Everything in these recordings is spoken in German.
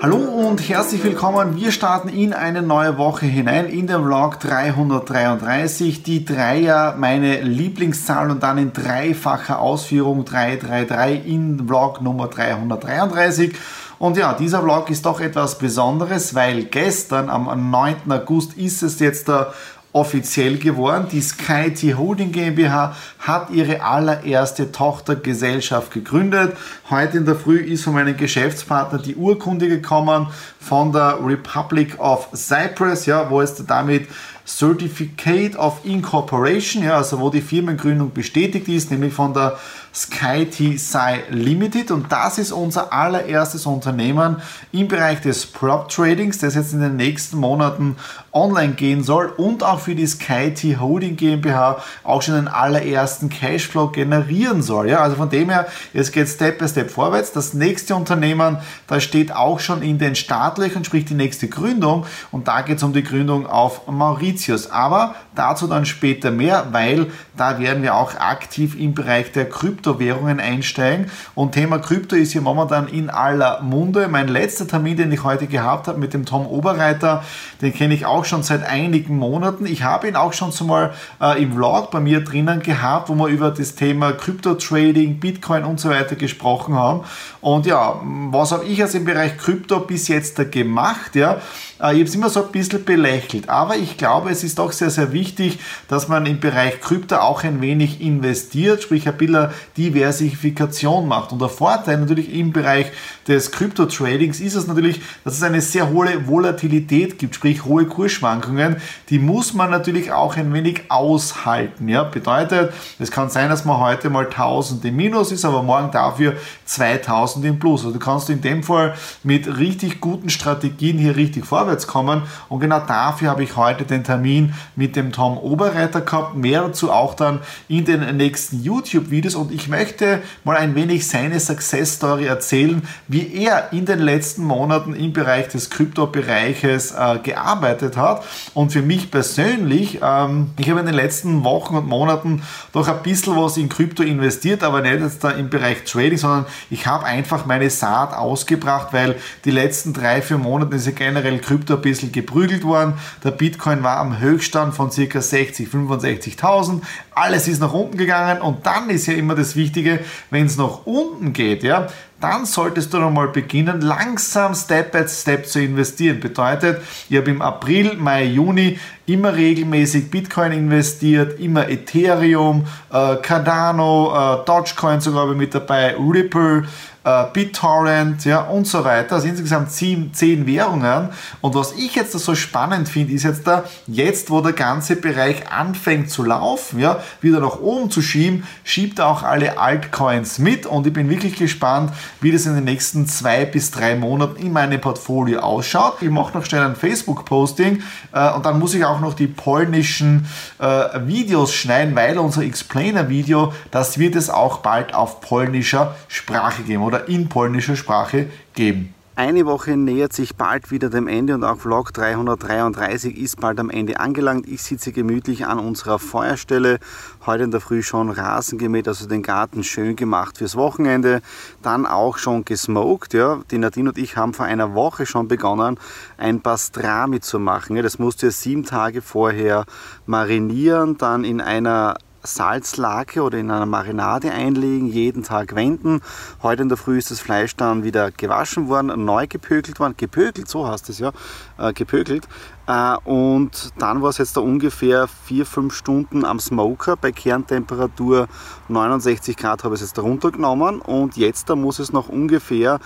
Hallo und herzlich willkommen. Wir starten in eine neue Woche hinein in den Vlog 333. Die Dreier, meine Lieblingszahl und dann in dreifacher Ausführung 333 in Vlog Nummer 333. Und ja, dieser Vlog ist doch etwas Besonderes, weil gestern am 9. August ist es jetzt der offiziell geworden. Die SkyT Holding GmbH hat ihre allererste Tochtergesellschaft gegründet. Heute in der Früh ist von meinem Geschäftspartner die Urkunde gekommen von der Republic of Cyprus, ja, wo es damit Certificate of Incorporation, ja, also wo die Firmengründung bestätigt ist, nämlich von der SkyT Sci Limited und das ist unser allererstes Unternehmen im Bereich des Prop Tradings, das jetzt in den nächsten Monaten online gehen soll und auch für die SkyT Holding GmbH auch schon den allerersten Cashflow generieren soll. Ja, also von dem her, es geht Step by Step vorwärts. Das nächste Unternehmen, das steht auch schon in den Startlöchern, sprich die nächste Gründung und da geht es um die Gründung auf Mauritius. Aber dazu dann später mehr, weil da werden wir auch aktiv im Bereich der Krypto Kryptowährungen einsteigen. Und Thema Krypto ist hier momentan in aller Munde. Mein letzter Termin, den ich heute gehabt habe mit dem Tom Oberreiter, den kenne ich auch schon seit einigen Monaten. Ich habe ihn auch schon zumal äh, im Vlog bei mir drinnen gehabt, wo wir über das Thema Krypto-Trading, Bitcoin und so weiter gesprochen haben. Und ja, was habe ich also im Bereich Krypto bis jetzt da gemacht? Ja, äh, ich habe es immer so ein bisschen belächelt, aber ich glaube, es ist doch sehr, sehr wichtig, dass man im Bereich Krypto auch ein wenig investiert, sprich ein bisschen Diversifikation macht. Und der Vorteil natürlich im Bereich des Krypto-Tradings ist es natürlich, dass es eine sehr hohe Volatilität gibt, sprich hohe Kursschwankungen. Die muss man natürlich auch ein wenig aushalten. Ja? Bedeutet, es kann sein, dass man heute mal 1000 im Minus ist, aber morgen dafür 2000 im Plus. Also du kannst in dem Fall mit richtig guten Strategien hier richtig vorwärts kommen. Und genau dafür habe ich heute den Termin mit dem Tom Oberreiter gehabt. Mehr dazu auch dann in den nächsten YouTube-Videos. Und ich möchte mal ein wenig seine Success Story erzählen, wie er in den letzten Monaten im Bereich des Kryptobereiches äh, gearbeitet hat. Und für mich persönlich, ähm, ich habe in den letzten Wochen und Monaten doch ein bisschen was in Krypto investiert, aber nicht jetzt da im Bereich Trading, sondern ich habe einfach meine Saat ausgebracht, weil die letzten drei, vier Monate ist ja generell Krypto ein bisschen geprügelt worden. Der Bitcoin war am Höchststand von ca. 60, 65.000. Alles ist nach unten gegangen und dann ist ja immer das Wichtige, wenn es nach unten geht, ja, dann solltest du nochmal beginnen, langsam Step by Step zu investieren. Bedeutet, ich habe im April, Mai, Juni immer regelmäßig Bitcoin investiert, immer Ethereum, äh, Cardano, äh, Dogecoin sogar mit dabei, Ripple, äh, BitTorrent ja, und so weiter. Also insgesamt zehn, zehn Währungen. Und was ich jetzt so spannend finde, ist jetzt da, jetzt wo der ganze Bereich anfängt zu laufen, ja, wieder nach oben zu schieben, schiebt er auch alle Altcoins mit und ich bin wirklich gespannt, wie das in den nächsten zwei bis drei Monaten in meinem Portfolio ausschaut. Ich mache noch schnell ein Facebook-Posting äh, und dann muss ich auch noch die polnischen äh, Videos schneiden, weil unser Explainer-Video, das wird es auch bald auf polnischer Sprache geben. Oder oder in polnischer Sprache geben. Eine Woche nähert sich bald wieder dem Ende und auch Vlog 333 ist bald am Ende angelangt. Ich sitze gemütlich an unserer Feuerstelle. Heute in der Früh schon Rasen gemäht, also den Garten schön gemacht fürs Wochenende. Dann auch schon gesmoked. Ja. Die Nadine und ich haben vor einer Woche schon begonnen, ein Pastrami zu machen. Das musste sieben Tage vorher marinieren, dann in einer Salzlake oder in einer Marinade einlegen, jeden Tag wenden. Heute in der Früh ist das Fleisch dann wieder gewaschen worden, neu gepökelt worden, gepökelt, so heißt es ja, äh, gepökelt. Äh, und dann war es jetzt da ungefähr 4-5 Stunden am Smoker bei Kerntemperatur 69 Grad habe ich es jetzt runtergenommen und jetzt da muss es noch ungefähr,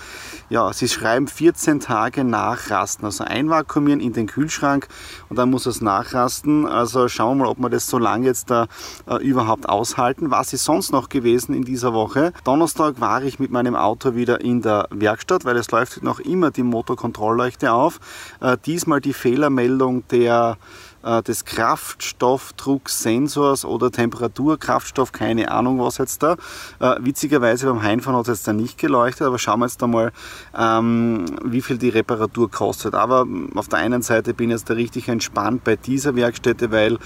ja, sie schreiben 14 Tage nachrasten, also einvakuumieren in den Kühlschrank und dann muss es nachrasten. Also schauen wir mal, ob wir das so lange jetzt da äh, überhaupt aushalten. Was ist sonst noch gewesen in dieser Woche? Donnerstag war ich mit meinem Auto wieder in der Werkstatt, weil es läuft noch immer die Motorkontrollleuchte auf. Äh, diesmal die Fehlermeldung der äh, des Kraftstoffdrucksensors oder Temperaturkraftstoff, keine Ahnung was jetzt da. Äh, witzigerweise beim Heimfahren hat es jetzt da nicht geleuchtet, aber schauen wir jetzt einmal, ähm, wie viel die Reparatur kostet. Aber auf der einen Seite bin ich jetzt da richtig entspannt bei dieser Werkstätte, weil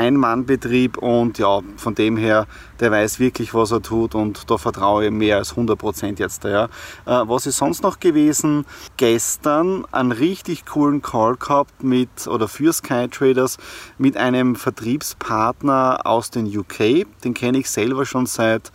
Ein-Mann-Betrieb und ja, von dem her, der weiß wirklich, was er tut und da vertraue ich mehr als 100 Prozent jetzt. Ja. Äh, was ist sonst noch gewesen? Gestern einen richtig coolen Call gehabt mit, oder für Sky Traders mit einem Vertriebspartner aus den UK. Den kenne ich selber schon seit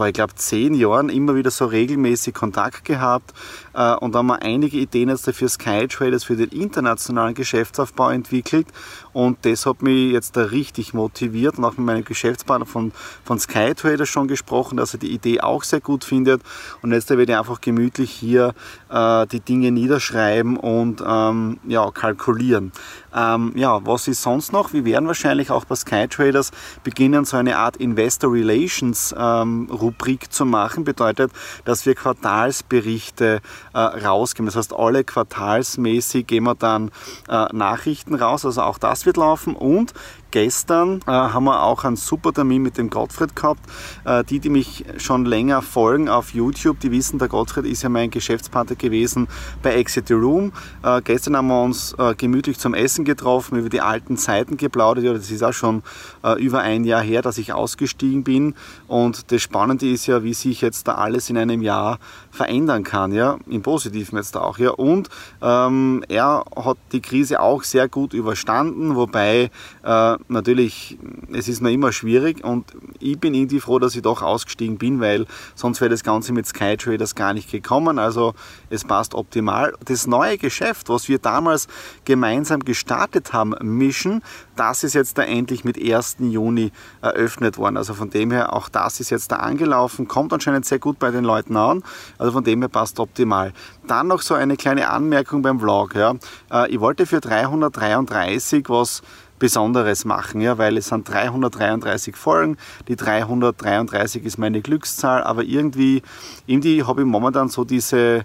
bei, ich glaube, zehn Jahren immer wieder so regelmäßig Kontakt gehabt äh, und haben wir einige Ideen jetzt dafür Sky Traders für den internationalen Geschäftsaufbau entwickelt und das hat mich jetzt da richtig motiviert und auch mit meinem Geschäftspartner von, von Sky Traders schon gesprochen, dass er die Idee auch sehr gut findet und jetzt werde ich einfach gemütlich hier äh, die Dinge niederschreiben und ähm, ja, kalkulieren. Ähm, ja, was ist sonst noch? Wir werden wahrscheinlich auch bei Sky Traders beginnen, so eine Art Investor Relations ähm, Rubrik zu machen. Bedeutet, dass wir Quartalsberichte äh, rausgeben. Das heißt, alle quartalsmäßig gehen wir dann äh, Nachrichten raus. Also auch das wird laufen und Gestern äh, haben wir auch einen super Termin mit dem Gottfried gehabt. Äh, die, die mich schon länger folgen auf YouTube, die wissen, der Gottfried ist ja mein Geschäftspartner gewesen bei Exit the Room. Äh, gestern haben wir uns äh, gemütlich zum Essen getroffen, über die alten Zeiten geplaudert. Ja, das ist auch schon äh, über ein Jahr her, dass ich ausgestiegen bin. Und das Spannende ist ja, wie sich jetzt da alles in einem Jahr verändern kann, ja, im Positiven jetzt auch, ja. Und ähm, er hat die Krise auch sehr gut überstanden, wobei äh, natürlich, es ist mir immer schwierig und ich bin irgendwie froh, dass ich doch ausgestiegen bin, weil sonst wäre das Ganze mit Sky Traders gar nicht gekommen. Also es passt optimal. Das neue Geschäft, was wir damals gemeinsam gestartet haben, Mission, das ist jetzt da endlich mit 1. Juni eröffnet worden. Also von dem her, auch das ist jetzt da angelaufen, kommt anscheinend sehr gut bei den Leuten an. Also von dem her passt optimal. Dann noch so eine kleine Anmerkung beim Vlog. Ja. Äh, ich wollte für 333 was Besonderes machen, ja, weil es sind 333 Folgen, die 333 ist meine Glückszahl, aber irgendwie, irgendwie habe ich momentan so diese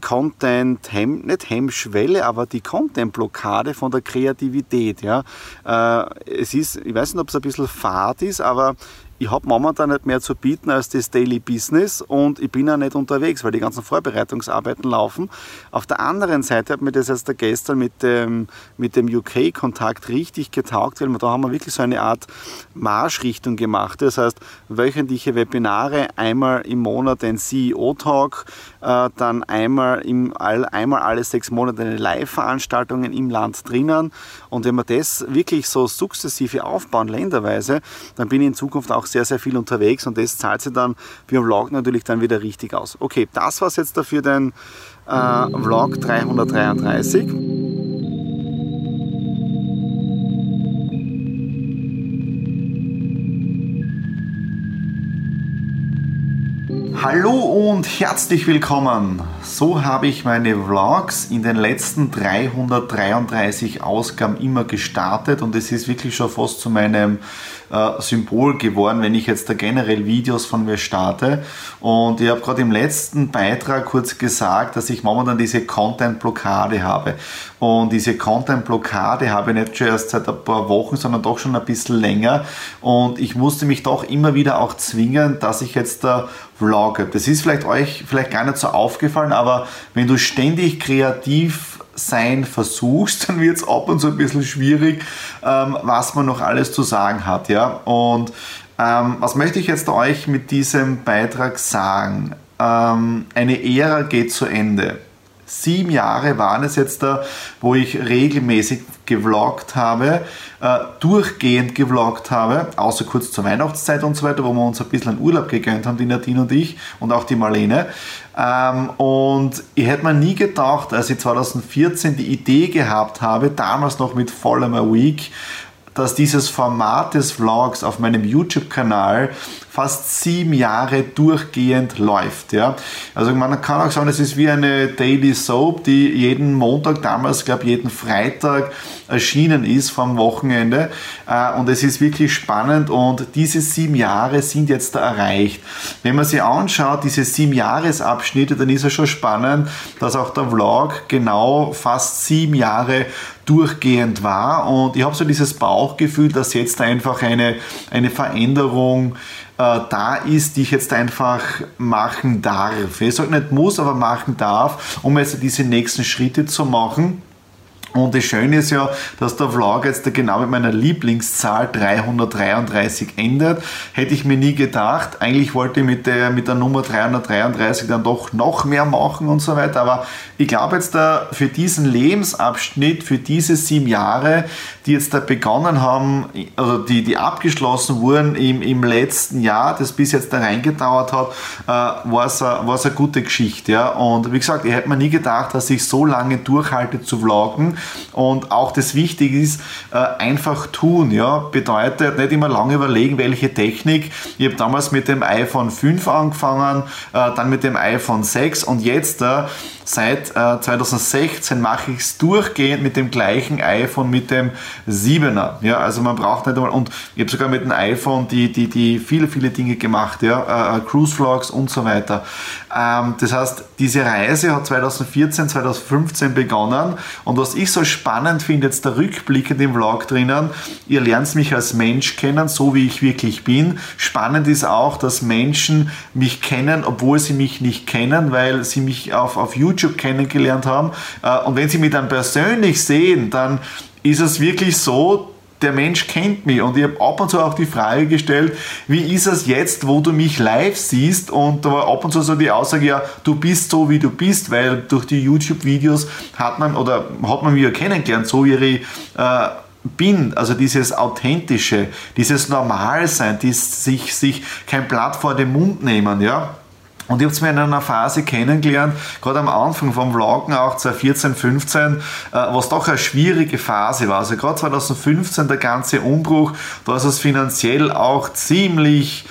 Content, -Hem, nicht Hemmschwelle, aber die Content-Blockade von der Kreativität. Ja. Äh, es ist, ich weiß nicht, ob es ein bisschen fad ist, aber ich habe momentan nicht mehr zu bieten als das Daily Business und ich bin ja nicht unterwegs, weil die ganzen Vorbereitungsarbeiten laufen. Auf der anderen Seite hat mir das jetzt gestern mit dem, mit dem UK-Kontakt richtig getaugt, weil da haben wir wirklich so eine Art Marschrichtung gemacht. Das heißt, wöchentliche Webinare, einmal im Monat ein CEO-Talk, äh, dann einmal, im, einmal alle sechs Monate eine Live-Veranstaltungen im Land drinnen. Und wenn wir das wirklich so sukzessive aufbauen, länderweise, dann bin ich in Zukunft auch sehr, sehr viel unterwegs und das zahlt sich dann für den Vlog natürlich dann wieder richtig aus. Okay, das war es jetzt dafür den äh, Vlog 333. Hallo und herzlich willkommen. So habe ich meine Vlogs in den letzten 333 Ausgaben immer gestartet und es ist wirklich schon fast zu meinem äh, Symbol geworden, wenn ich jetzt da generell Videos von mir starte. Und ich habe gerade im letzten Beitrag kurz gesagt, dass ich momentan diese Content-Blockade habe. Und diese Content-Blockade habe ich nicht schon erst seit ein paar Wochen, sondern doch schon ein bisschen länger. Und ich musste mich doch immer wieder auch zwingen, dass ich jetzt da vlogge. Das ist vielleicht euch vielleicht gar nicht so aufgefallen, aber wenn du ständig kreativ sein versuchst, dann wird es ab und zu ein bisschen schwierig, ähm, was man noch alles zu sagen hat. Ja? Und ähm, was möchte ich jetzt euch mit diesem Beitrag sagen? Ähm, eine Ära geht zu Ende. Sieben Jahre waren es jetzt da, wo ich regelmäßig gevloggt habe, äh, durchgehend gevloggt habe, außer kurz zur Weihnachtszeit und so weiter, wo wir uns ein bisschen einen Urlaub gegönnt haben, die Nadine und ich und auch die Marlene. Ähm, und ich hätte mir nie gedacht, als ich 2014 die Idee gehabt habe, damals noch mit Follow My Week, dass dieses Format des Vlogs auf meinem YouTube-Kanal fast sieben Jahre durchgehend läuft. Ja? Also man kann auch sagen, es ist wie eine Daily Soap, die jeden Montag, damals glaube ich jeden Freitag erschienen ist vom Wochenende. Äh, und es ist wirklich spannend und diese sieben Jahre sind jetzt erreicht. Wenn man sich anschaut, diese sieben Jahresabschnitte, dann ist es schon spannend, dass auch der Vlog genau fast sieben Jahre durchgehend war und ich habe so dieses Bauchgefühl, dass jetzt einfach eine, eine Veränderung da ist, die ich jetzt einfach machen darf. Ich sage nicht muss, aber machen darf, um jetzt diese nächsten Schritte zu machen. Und das Schöne ist ja, dass der Vlog jetzt genau mit meiner Lieblingszahl 333 endet. Hätte ich mir nie gedacht. Eigentlich wollte ich mit der, mit der Nummer 333 dann doch noch mehr machen und so weiter. Aber ich glaube jetzt da für diesen Lebensabschnitt, für diese sieben Jahre, die jetzt da begonnen haben, also die, die abgeschlossen wurden im, im letzten Jahr, das bis jetzt da reingedauert hat, äh, war es eine gute Geschichte. Ja? Und wie gesagt, ich hätte mir nie gedacht, dass ich so lange durchhalte zu vloggen. Und auch das Wichtige ist, äh, einfach tun. Ja? Bedeutet nicht immer lange überlegen, welche Technik. Ich habe damals mit dem iPhone 5 angefangen, äh, dann mit dem iPhone 6 und jetzt äh, seit 2016 mache ich es durchgehend mit dem gleichen iPhone, mit dem 7er. Ja, also man braucht nicht einmal, und ich habe sogar mit dem iPhone die, die, die viele, viele Dinge gemacht, ja, Cruise Vlogs und so weiter. Ähm, das heißt, diese Reise hat 2014, 2015 begonnen und was ich so spannend finde, jetzt der Rückblick in dem Vlog drinnen, ihr lernt mich als Mensch kennen, so wie ich wirklich bin. Spannend ist auch, dass Menschen mich kennen, obwohl sie mich nicht kennen, weil sie mich auf, auf YouTube kennengelernt haben. Äh, und wenn sie mich dann persönlich sehen, dann ist es wirklich so, der Mensch kennt mich. Und ich habe ab und zu auch die Frage gestellt, wie ist es jetzt, wo du mich live siehst? Und da war ab und zu so die Aussage, ja, du bist so, wie du bist, weil durch die YouTube-Videos hat man oder hat man mich ja kennengelernt, so wie ich äh, bin, also dieses Authentische, dieses Normalsein, dieses sich, sich kein Blatt vor den Mund nehmen, ja, und ich habe es mir in einer Phase kennengelernt, gerade am Anfang vom Vloggen auch 2014, 15, äh, was doch eine schwierige Phase war. Also gerade 2015 der ganze Umbruch, da ist es finanziell auch ziemlich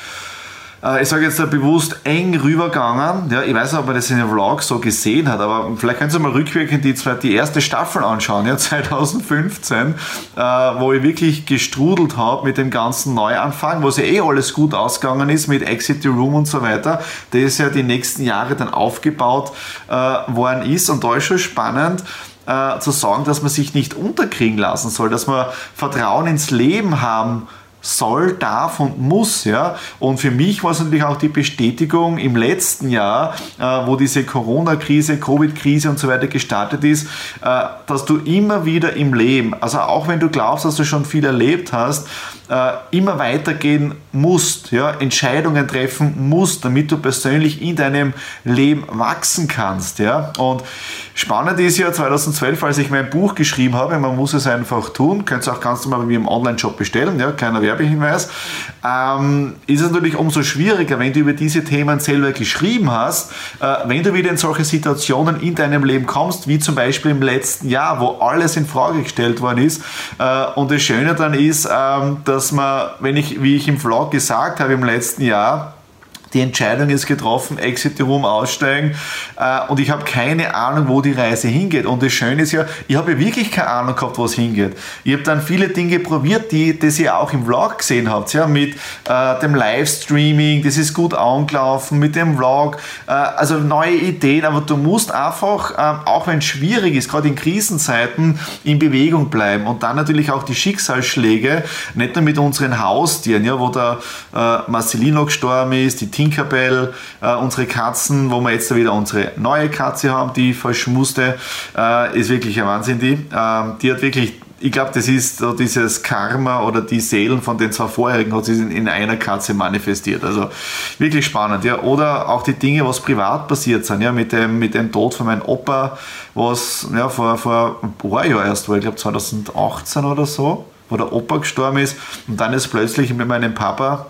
ich sage jetzt bewusst eng rübergegangen. Ja, ich weiß nicht, ob man das in den Vlog so gesehen hat, aber vielleicht können Sie mal rückwirkend die, die erste Staffel anschauen, ja, 2015, äh, wo ich wirklich gestrudelt habe mit dem ganzen Neuanfang, wo ja eh alles gut ausgegangen ist mit Exit the Room und so weiter, das ja die nächsten Jahre dann aufgebaut äh, worden ist. Und da ist schon spannend, äh, zu sagen, dass man sich nicht unterkriegen lassen soll, dass man Vertrauen ins Leben haben soll, darf und muss. Ja? Und für mich war es natürlich auch die Bestätigung im letzten Jahr, äh, wo diese Corona-Krise, Covid-Krise und so weiter gestartet ist, äh, dass du immer wieder im Leben, also auch wenn du glaubst, dass du schon viel erlebt hast, äh, immer weitergehen musst, ja, Entscheidungen treffen musst, damit du persönlich in deinem Leben wachsen kannst. Ja. Und spannend ist ja 2012, als ich mein Buch geschrieben habe, man muss es einfach tun, könnt ihr auch ganz normal bei mir im Online-Shop bestellen, ja, kleiner Werbehinweis, ähm, ist es natürlich umso schwieriger, wenn du über diese Themen selber geschrieben hast, äh, wenn du wieder in solche Situationen in deinem Leben kommst, wie zum Beispiel im letzten Jahr, wo alles in Frage gestellt worden ist. Äh, und das Schöne dann ist, dass dass man, wenn ich, wie ich im Vlog gesagt habe im letzten Jahr, die Entscheidung ist getroffen, Exit Room aussteigen. Äh, und ich habe keine Ahnung, wo die Reise hingeht. Und das Schöne ist ja, ich habe ja wirklich keine Ahnung gehabt, wo es hingeht. Ich habe dann viele Dinge probiert, die das ihr auch im Vlog gesehen habt, ja, mit äh, dem Livestreaming, das ist gut angelaufen, mit dem Vlog, äh, also neue Ideen, aber du musst einfach, äh, auch wenn es schwierig ist, gerade in Krisenzeiten, in Bewegung bleiben. Und dann natürlich auch die Schicksalsschläge, nicht nur mit unseren Haustieren, ja, wo der äh, Marcelino gestorben ist, die Tinkerbell, äh, unsere Katzen, wo wir jetzt wieder unsere neue Katze haben, die verschmuste, äh, ist wirklich ein Wahnsinn, die. Ähm, die hat wirklich ich glaube, das ist so dieses Karma oder die Seelen von den zwei vorherigen hat sich in einer Katze manifestiert. Also wirklich spannend, ja. Oder auch die Dinge, was privat passiert sind, ja, mit dem, mit dem Tod von meinem Opa, was ja, vor, vor ein paar Jahren erst war, ich glaube 2018 oder so, wo der Opa gestorben ist. Und dann ist plötzlich mit meinem Papa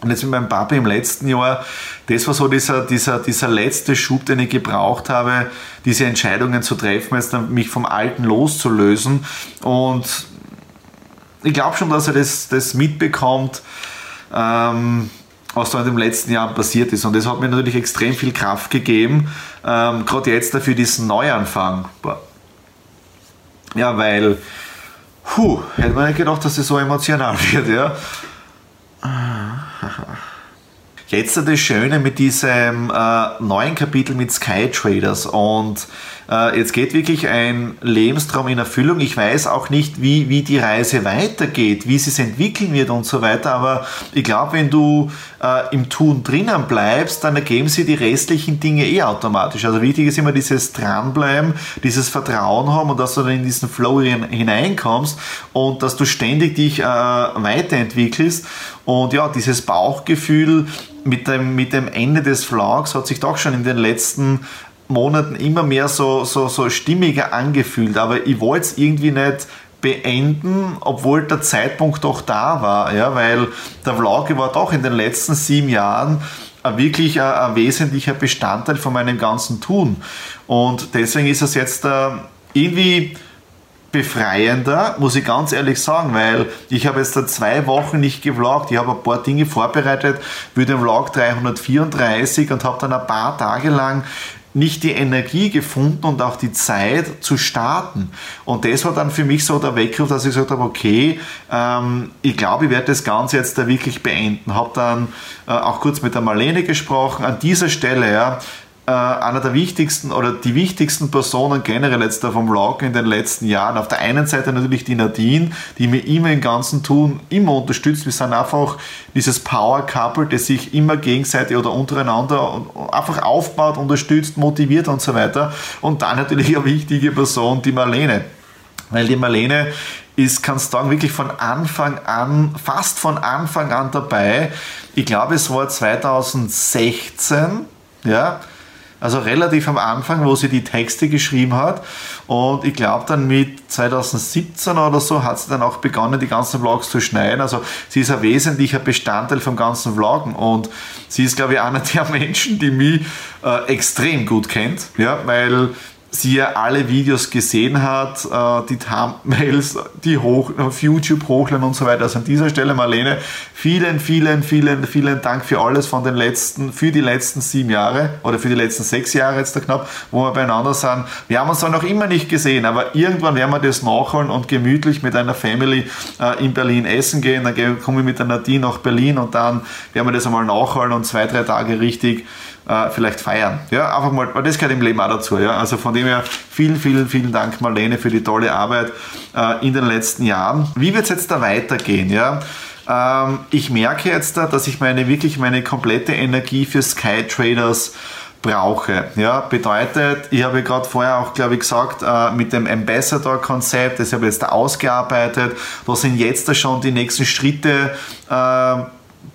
und jetzt mit meinem Papa im letzten Jahr, das war so dieser, dieser, dieser letzte Schub, den ich gebraucht habe, diese Entscheidungen zu treffen, jetzt mich vom Alten loszulösen. Und ich glaube schon, dass er das, das mitbekommt, ähm, was da in den letzten Jahren passiert ist. Und das hat mir natürlich extrem viel Kraft gegeben, ähm, gerade jetzt dafür diesen Neuanfang. Ja, weil, puh, hätte man nicht gedacht, dass es so emotional wird, ja. Jetzt das Schöne mit diesem äh, neuen Kapitel mit Sky Traders und äh, jetzt geht wirklich ein Lebenstraum in Erfüllung. Ich weiß auch nicht, wie, wie die Reise weitergeht, wie sie es entwickeln wird und so weiter, aber ich glaube, wenn du äh, im Tun drinnen bleibst, dann ergeben sie die restlichen Dinge eh automatisch. Also wichtig ist immer dieses Dranbleiben, dieses Vertrauen haben und dass du dann in diesen Flow hineinkommst und dass du ständig dich äh, weiterentwickelst. Und ja, dieses Bauchgefühl mit dem, mit dem Ende des Vlogs hat sich doch schon in den letzten Monaten immer mehr so, so, so stimmiger angefühlt. Aber ich wollte es irgendwie nicht beenden, obwohl der Zeitpunkt doch da war, ja, weil der Vlog war doch in den letzten sieben Jahren wirklich ein, ein wesentlicher Bestandteil von meinem ganzen Tun. Und deswegen ist es jetzt äh, irgendwie befreiender, muss ich ganz ehrlich sagen, weil ich habe jetzt da zwei Wochen nicht gevloggt. Ich habe ein paar Dinge vorbereitet für den Vlog 334 und habe dann ein paar Tage lang nicht die Energie gefunden und auch die Zeit zu starten. Und das war dann für mich so der Weckruf, dass ich gesagt habe, okay, ähm, ich glaube, ich werde das Ganze jetzt da wirklich beenden. Habe dann äh, auch kurz mit der Marlene gesprochen. An dieser Stelle, ja, äh, einer der wichtigsten oder die wichtigsten Personen generell jetzt da vom Vlog in den letzten Jahren. Auf der einen Seite natürlich die Nadine, die mir immer im ganzen Tun immer unterstützt. Wir sind einfach dieses Power Couple, das sich immer gegenseitig oder untereinander einfach aufbaut, unterstützt, motiviert und so weiter. Und dann natürlich eine wichtige Person, die Marlene. Weil die Marlene ist, kannst du sagen, wirklich von Anfang an, fast von Anfang an dabei. Ich glaube, es war 2016, ja, also relativ am Anfang, wo sie die Texte geschrieben hat. Und ich glaube dann mit 2017 oder so hat sie dann auch begonnen, die ganzen Vlogs zu schneiden. Also sie ist ein wesentlicher Bestandteil vom ganzen Vloggen. Und sie ist, glaube ich, einer der Menschen, die mich äh, extrem gut kennt. Ja, weil sie ja alle Videos gesehen hat, äh, die Thumbnails, die hoch, auf YouTube hochladen und so weiter. Also an dieser Stelle, Marlene, vielen, vielen, vielen, vielen Dank für alles von den letzten, für die letzten sieben Jahre oder für die letzten sechs Jahre jetzt da knapp, wo wir beieinander sind. Wir haben uns zwar noch immer nicht gesehen, aber irgendwann werden wir das nachholen und gemütlich mit einer Family äh, in Berlin essen gehen. Dann komme ich mit der Nadine nach Berlin und dann werden wir das einmal nachholen und zwei, drei Tage richtig äh, vielleicht feiern. Ja, einfach mal, weil das gehört im Leben auch dazu. Ja? Also von dem her vielen, vielen, vielen Dank, Marlene, für die tolle Arbeit äh, in den letzten Jahren. Wie wird es jetzt da weitergehen? Ja? Ähm, ich merke jetzt da, dass ich meine wirklich meine komplette Energie für Sky Traders brauche. Ja, bedeutet, ich habe gerade vorher auch, glaube ich, gesagt, äh, mit dem Ambassador-Konzept, das habe ich jetzt da ausgearbeitet, da sind jetzt da schon die nächsten Schritte äh,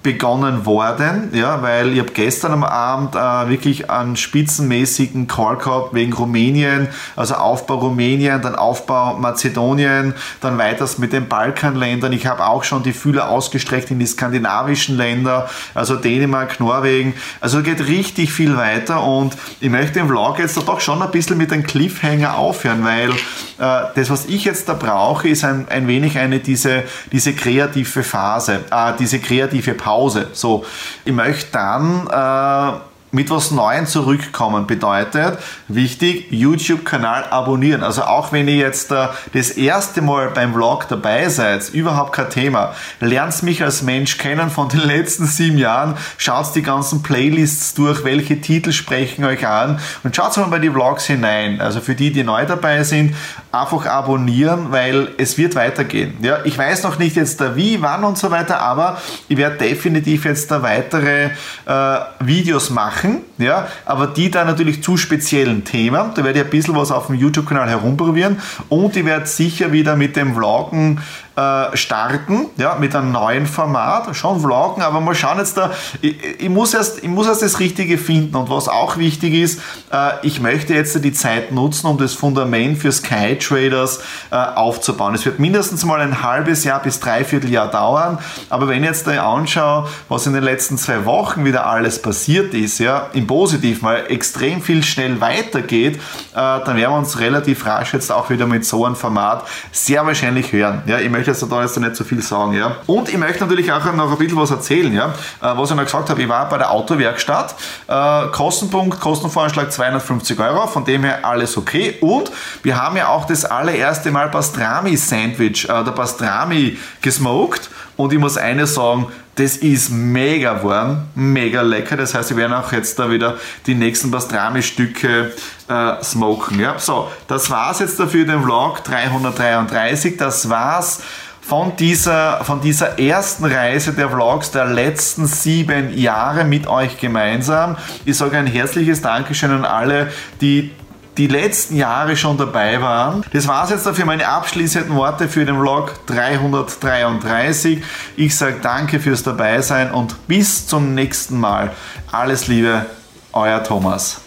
begonnen worden, ja, weil ich habe gestern am Abend äh, wirklich einen spitzenmäßigen Call gehabt wegen Rumänien, also Aufbau Rumänien, dann Aufbau Mazedonien, dann weiters mit den Balkanländern. Ich habe auch schon die Fühler ausgestreckt in die skandinavischen Länder, also Dänemark, Norwegen. Also geht richtig viel weiter und ich möchte den Vlog jetzt doch schon ein bisschen mit einem Cliffhanger aufhören, weil äh, das, was ich jetzt da brauche, ist ein, ein wenig eine diese, diese kreative Phase, äh, diese kreative Pause. So, ich möchte dann äh, mit was Neuem zurückkommen. Bedeutet, wichtig, YouTube-Kanal abonnieren. Also auch wenn ihr jetzt äh, das erste Mal beim Vlog dabei seid, überhaupt kein Thema. Lernt mich als Mensch kennen von den letzten sieben Jahren. Schaut die ganzen Playlists durch, welche Titel sprechen euch an und schaut mal bei die Vlogs hinein. Also für die, die neu dabei sind, einfach abonnieren, weil es wird weitergehen. Ja, ich weiß noch nicht jetzt da wie, wann und so weiter, aber ich werde definitiv jetzt da weitere äh, Videos machen machen, ja, aber die dann natürlich zu speziellen Themen. Da werde ich ein bisschen was auf dem YouTube-Kanal herumprobieren und ich werde sicher wieder mit dem Vloggen äh, starten, ja, mit einem neuen Format, schon vloggen, aber mal schauen jetzt da, ich, ich, muss erst, ich muss erst das Richtige finden und was auch wichtig ist, äh, ich möchte jetzt die Zeit nutzen, um das Fundament für Sky Traders äh, aufzubauen. Es wird mindestens mal ein halbes Jahr bis dreiviertel Jahr dauern, aber wenn ich jetzt da anschaue, was in den letzten zwei Wochen wieder alles passiert ist, ja, im Positiven, weil extrem viel schnell weitergeht, äh, dann werden wir uns relativ rasch jetzt auch wieder mit so einem Format sehr wahrscheinlich hören. Ja, ich möchte möchte jetzt da jetzt nicht so viel sagen. Ja. Und ich möchte natürlich auch noch ein bisschen was erzählen. Ja. Äh, was ich noch gesagt habe, ich war bei der Autowerkstatt. Äh, Kostenpunkt, Kostenvoranschlag 250 Euro, von dem her alles okay. Und wir haben ja auch das allererste Mal Pastrami-Sandwich, äh, der Pastrami gesmoked Und ich muss eines sagen, das ist mega warm, mega lecker. Das heißt, wir werden auch jetzt da wieder die nächsten Pastrami-Stücke äh, smoken. Ja? So, das war's jetzt dafür, den Vlog 333. Das war's von dieser, von dieser ersten Reise der Vlogs der letzten sieben Jahre mit euch gemeinsam. Ich sage ein herzliches Dankeschön an alle, die die letzten Jahre schon dabei waren. Das war es jetzt dafür meine abschließenden Worte für den Vlog 333. Ich sage danke fürs Dabeisein und bis zum nächsten Mal. Alles Liebe, euer Thomas.